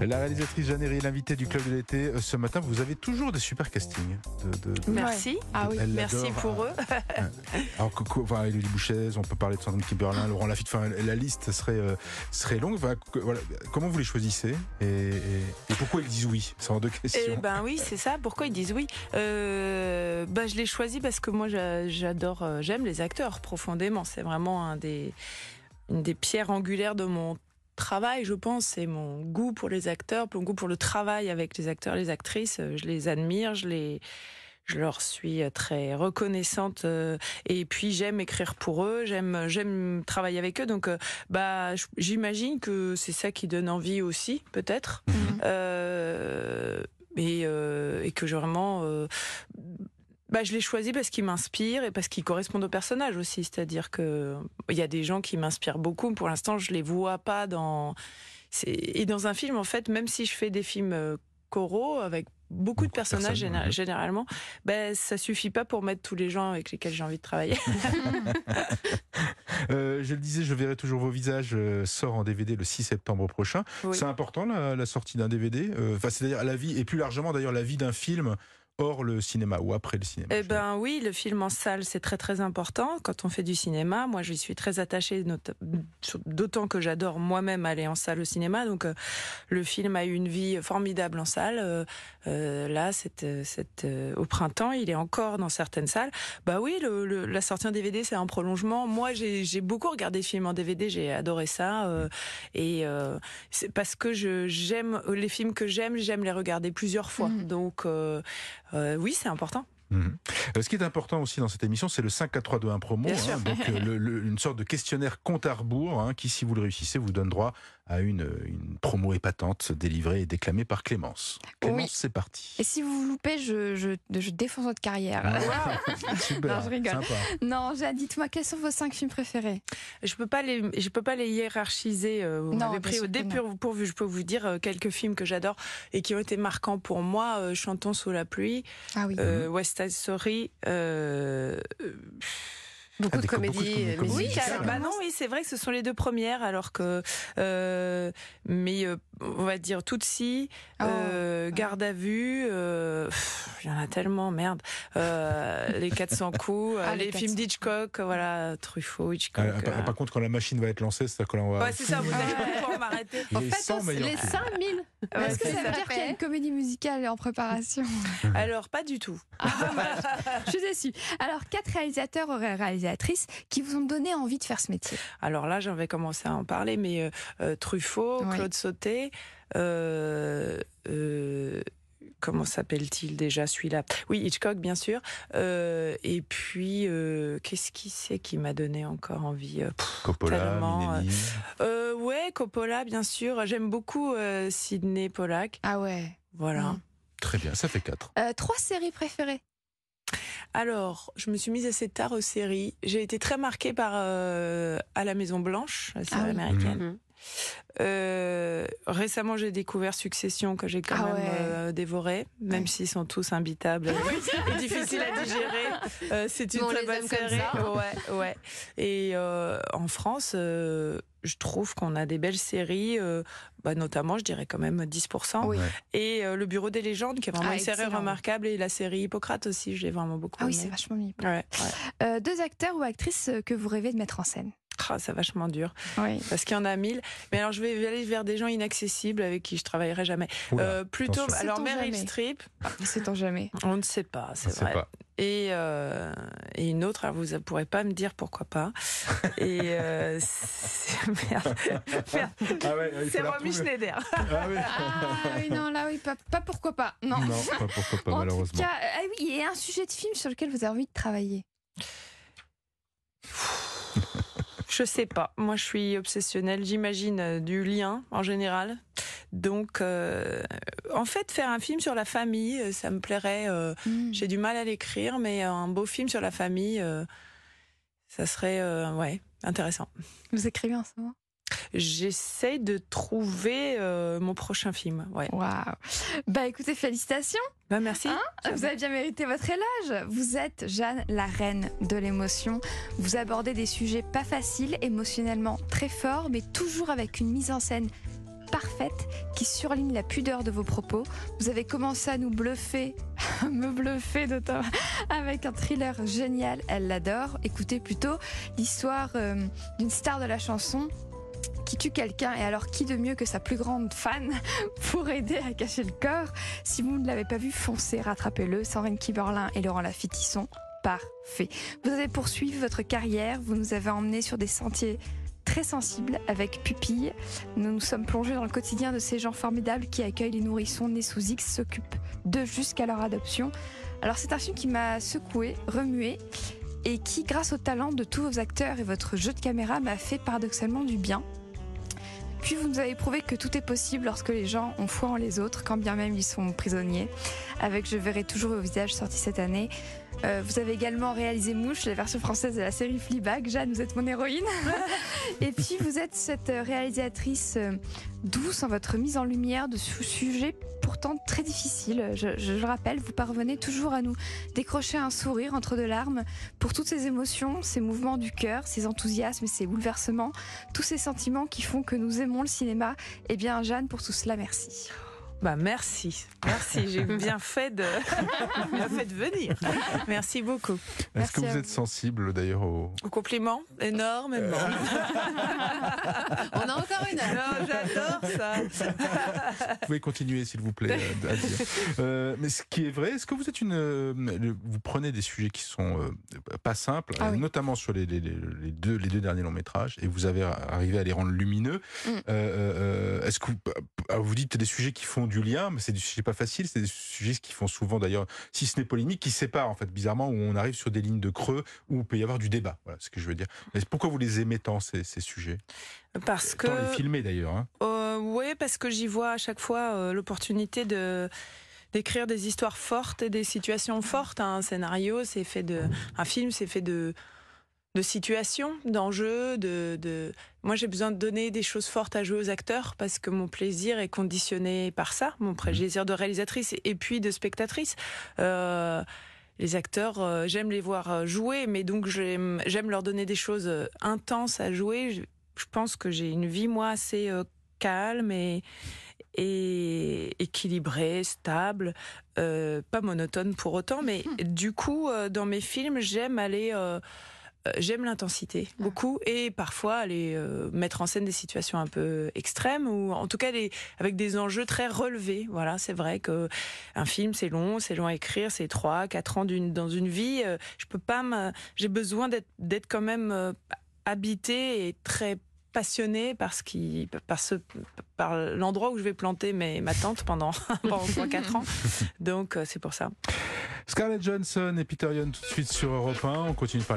La réalisatrice Jeanne Herry, l'invitée du Club de l'été, euh, ce matin, vous avez toujours des super castings. De, de- Merci. Ah oui. Merci pour eux. Alors, que- enfin, Bouchez, on peut parler de Sandrine Kiberlin, Laurent Lafitte, enfin, la liste serait, euh, serait longue. Enfin, que- voilà. Comment vous les choisissez et, et- et pourquoi ils disent oui? C'est en deux questions. Eh ben oui, c'est ça. Pourquoi ils disent oui? Euh, bah, Je l'ai choisi parce que moi, j'a- j'adore, j'aime les acteurs profondément. C'est vraiment un des, une des pierres angulaires de mon travail, je pense. C'est mon goût pour les acteurs, mon goût pour le travail avec les acteurs, les actrices. Euh, Je les admire, je les. Je leur suis euh, très reconnaissante euh, et puis j'aime écrire pour eux, j'aime j'aime travailler avec eux donc bah j'imagine que c'est ça qui donne envie aussi peut-être Mhm. euh, et, euh, et que je vraiment euh, bah, je l'ai choisi parce qu'il m'inspire et parce qu'il correspond au personnage aussi. C'est-à-dire que il y a des gens qui m'inspirent beaucoup. Pour l'instant, je les vois pas dans. Et dans un film, en fait, même si je fais des films euh, choraux avec beaucoup de Beaucoup de personnages géné- généralement, ben ça suffit pas pour mettre tous les gens avec lesquels j'ai envie de travailler. Euh, je le disais, je verrai toujours vos visages. euh, sort en DVD le 6 septembre prochain. Oui. C'est important la, la sortie d'un DVD. euh, c'est-à-dire la vie et plus largement d'ailleurs la vie d'un film hors le cinéma ou après le cinéma. Eh ben oui, le film en salle, c'est très très important quand on fait du cinéma. Moi, j'y suis très attachée, d'autant que j'adore moi-même aller en salle au cinéma. Donc, euh, le film a eu une vie formidable en salle. Euh, euh, là, cette, cette, euh, au printemps, il est encore dans certaines salles. Bah oui, le, le- la sortie en DVD, c'est un prolongement. Moi, j'ai beaucoup regardé le film en DVD, j'ai adoré ça. euh, et euh, c'est parce que je j'aime les films que j'aime, j'aime les regarder plusieurs fois. Mhm. Donc, euh, oui, c'est important. Mhm. Euh, Ce qui est important aussi dans cette émission, c'est le 5 4 3 2 1 promo. Hein, donc euh, le- le- une sorte de questionnaire compte à rebours hein, qui, si vous le réussissez, vous donne droit à une, une promo épatante délivrée et déclamée par Clémence. Clémence, Oui. c'est parti. Et si vous vous loupez, je, je, je défonce votre carrière. Super, Non, je rigole. sympa. Non, dites-moi, quels sont vos cinq films préférés? Je peux pas les, je peux pas les hiérarchiser. euh, Vous Non, m'avez bien pris au que dépourvu. Je peux vous dire euh, quelques films que j'adore et qui ont été marquants pour moi. euh, Chantons sous la pluie, Ah oui. euh, West Side Story. Euh, euh, Beaucoup Ah, de beaucoup de comédies com- euh, oui, bah non, oui, c'est vrai que ce sont les deux premières, alors que, euh, mais euh, on va dire Tutsi, Oh, euh, Garde à vue, euh, il y en a tellement, merde, euh, les 400 coups, Ah, les les, films 400. d'Hitchcock, voilà, Truffaut, Hitchcock. Euh, par, euh. par contre, quand la machine va être lancée, c'est que l'on va. Ouais, c'est ça, vous allez m'arrêter. Les En fait, 100 on- les films. 5000 Ouais, Est-ce que ça veut dire qu'il y a une comédie musicale en préparation Alors, pas du tout. Ah. Je suis déçue. Alors, quatre réalisateurs ou réalisatrices qui vous ont donné envie de faire ce métier. Alors là, j'en vais commencer à en parler, mais euh, euh, Truffaut, Oui. Claude Sauté, euh, euh, comment s'appelle-t-il déjà celui-là? Oui, Hitchcock, bien sûr. Euh, et puis, euh, qu'est-ce qui c'est qui m'a donné encore envie Euh, pff, Coppola, euh, Ouais, Coppola, bien sûr. J'aime beaucoup euh, Sidney Pollack. Ah ouais. Voilà. Mm. Très bien, ça fait 4. Euh, trois séries préférées. Alors, je me suis mise assez tard aux séries. J'ai été très marquée par euh, À la Maison Blanche, la série Ah oui. américaine. Mhm. Euh, récemment, j'ai découvert Succession que j'ai quand Ah même ouais. euh, dévoré, même Ouais. s'ils sont tous imbitables et difficiles à digérer. Euh, c'est une très bonne série. Ouais, ouais. Et en France, je trouve qu'on a des belles séries, bah, notamment, je dirais quand même 10%. Oui. Et Le Bureau des légendes, qui est vraiment Ah, une série remarquable, et la série Hippocrate aussi, je l'ai vraiment beaucoup Ah oui, aimée. c'est vachement. Ouais. Euh, deux acteurs ou actrices que vous rêvez de mettre en scène? Ah, c'est vachement dur Oui. parce qu'il y en a mille. Mais alors, je vais aller vers des gens inaccessibles avec qui je travaillerai jamais. Oula, Euh, plutôt, attention. alors Meryl. Streep, Sait-on jamais. on ne sait pas, c'est vrai. pas. Et, euh, et une autre, alors vous ne pourrez pas me dire pourquoi pas. Et euh, c'est merde. Merde. Ah ouais, c'est la Romy retrouver. Schneider. Ah. Ah oui, non, là, oui, pas, pas pourquoi pas. Non. Non, pas pourquoi pas, en malheureusement. tout cas, ah oui, et un sujet de film sur lequel vous avez envie de travailler. Je sais pas. Moi, je suis obsessionnelle. J'imagine euh, du lien en général. Donc, euh, en fait, faire un film sur la famille, euh, ça me plairait. euh, Hmm. J'ai du mal à l'écrire, mais un beau film sur la famille, euh, ça serait ouais intéressant. Vous écrivez en ce moment? J'essaie de trouver euh, mon prochain film. Ouais. Waouh Bah écoutez, félicitations Bah, merci. Hein Vous avez bien mérité votre élage. Vous êtes Jeanne, la reine de l'émotion. Vous abordez des sujets pas faciles, émotionnellement très forts, mais toujours avec une mise en scène parfaite qui surligne la pudeur de vos propos. Vous avez commencé à nous bluffer, me bluffer notamment, avec un thriller génial. Elle l'adore. Écoutez plutôt l'histoire euh, d'une star de la chanson qui tue quelqu'un et alors qui de mieux que sa plus grande fan pour aider à cacher le corps Si vous ne l'avez pas vu, foncez, rattrapez-le. Sandrine Kiberlin et Laurent Lafitte y sont parfaits. Vous avez poursuivi votre carrière, vous nous avez emmenés sur des sentiers très sensibles avec Pupille. Nous nous sommes plongés dans le quotidien de ces gens formidables qui accueillent les nourrissons nés sous X, s'occupent d'eux jusqu'à leur adoption. Alors c'est un film qui m'a secoué, remué et qui, grâce au talent de tous vos acteurs et votre jeu de caméra, m'a fait paradoxalement du bien. Puis vous nous avez prouvé que tout est possible lorsque les gens ont foi en les autres, quand bien même ils sont prisonniers. Avec Je verrai toujours vos visages sorti cette année. Euh, vous avez également réalisé Mouche, la version française de la série Fleabag. Jeanne, vous êtes mon héroïne. Et puis vous êtes cette réalisatrice euh, douce en votre mise en lumière de ce sujet pourtant très difficile. Je, je, le rappelle, vous parvenez toujours à nous décrocher un sourire entre deux larmes pour toutes ces émotions, ces mouvements du cœur, ces enthousiasmes, ces bouleversements, tous ces sentiments qui font que nous aimons le cinéma. Eh bien, Jeanne, pour tout cela, merci. Bah merci, merci. J'ai bien fait de bien fait de venir. Merci beaucoup. Est-ce que vous, êtes sensible d'ailleurs au... au compliment énormément. Euh. On a encore une heure. J'adore ça. vous pouvez continuer s'il vous plaît à dire. Euh, mais ce qui est vrai, est-ce que vous êtes une euh, vous prenez des sujets qui sont euh, pas simples, ah oui. notamment sur les, les, les, deux les deux derniers longs métrages, et vous avez arrivé à les rendre lumineux. Mm. est-ce que vous, vous dites des sujets qui font du lien, mais c'est du sujet pas facile, c'est des sujets qui font souvent d'ailleurs, si ce n'est polémique, qui séparent en fait bizarrement, où on arrive sur des lignes de creux où il peut y avoir du débat. Voilà ce que je veux dire. Mais pourquoi vous les aimez tant ces, ces sujets? Parce que. Tant les filmer d'ailleurs. Hein. Euh, oui, parce que j'y vois à chaque fois euh, l'opportunité de d'écrire des histoires fortes et des situations fortes. Un scénario, c'est fait de, un film, c'est fait de de situations, d'enjeux, de, de, Moi, j'ai besoin de donner des choses fortes à jouer aux acteurs parce que mon plaisir est conditionné par ça, mon plaisir de réalisatrice et puis de spectatrice. Euh, les acteurs, euh, j'aime les voir jouer, mais donc j'aime leur donner des choses intenses à jouer. Je, je pense que j'ai une vie, moi, assez euh, calme et, et équilibrée, stable, euh, pas monotone pour autant, mais du coup, euh, dans mes films, j'aime aller euh, j'aime l'intensité beaucoup et parfois aller euh, mettre en scène des situations un peu extrêmes ou en tout cas les, avec des enjeux très relevés. Voilà, c'est vrai que un film c'est long, c'est long à écrire, c'est trois, quatre ans d'une dans une vie. Euh, je peux pas, j'ai besoin d'être d'être quand même euh, habité et très passionné par ce qui, par ce, par l'endroit où je vais planter mes, ma tente pendant pendant trois quatre ans. Donc c'est pour ça. Scarlett Johansson et Peter Young tout de suite sur Europe 1. On continue par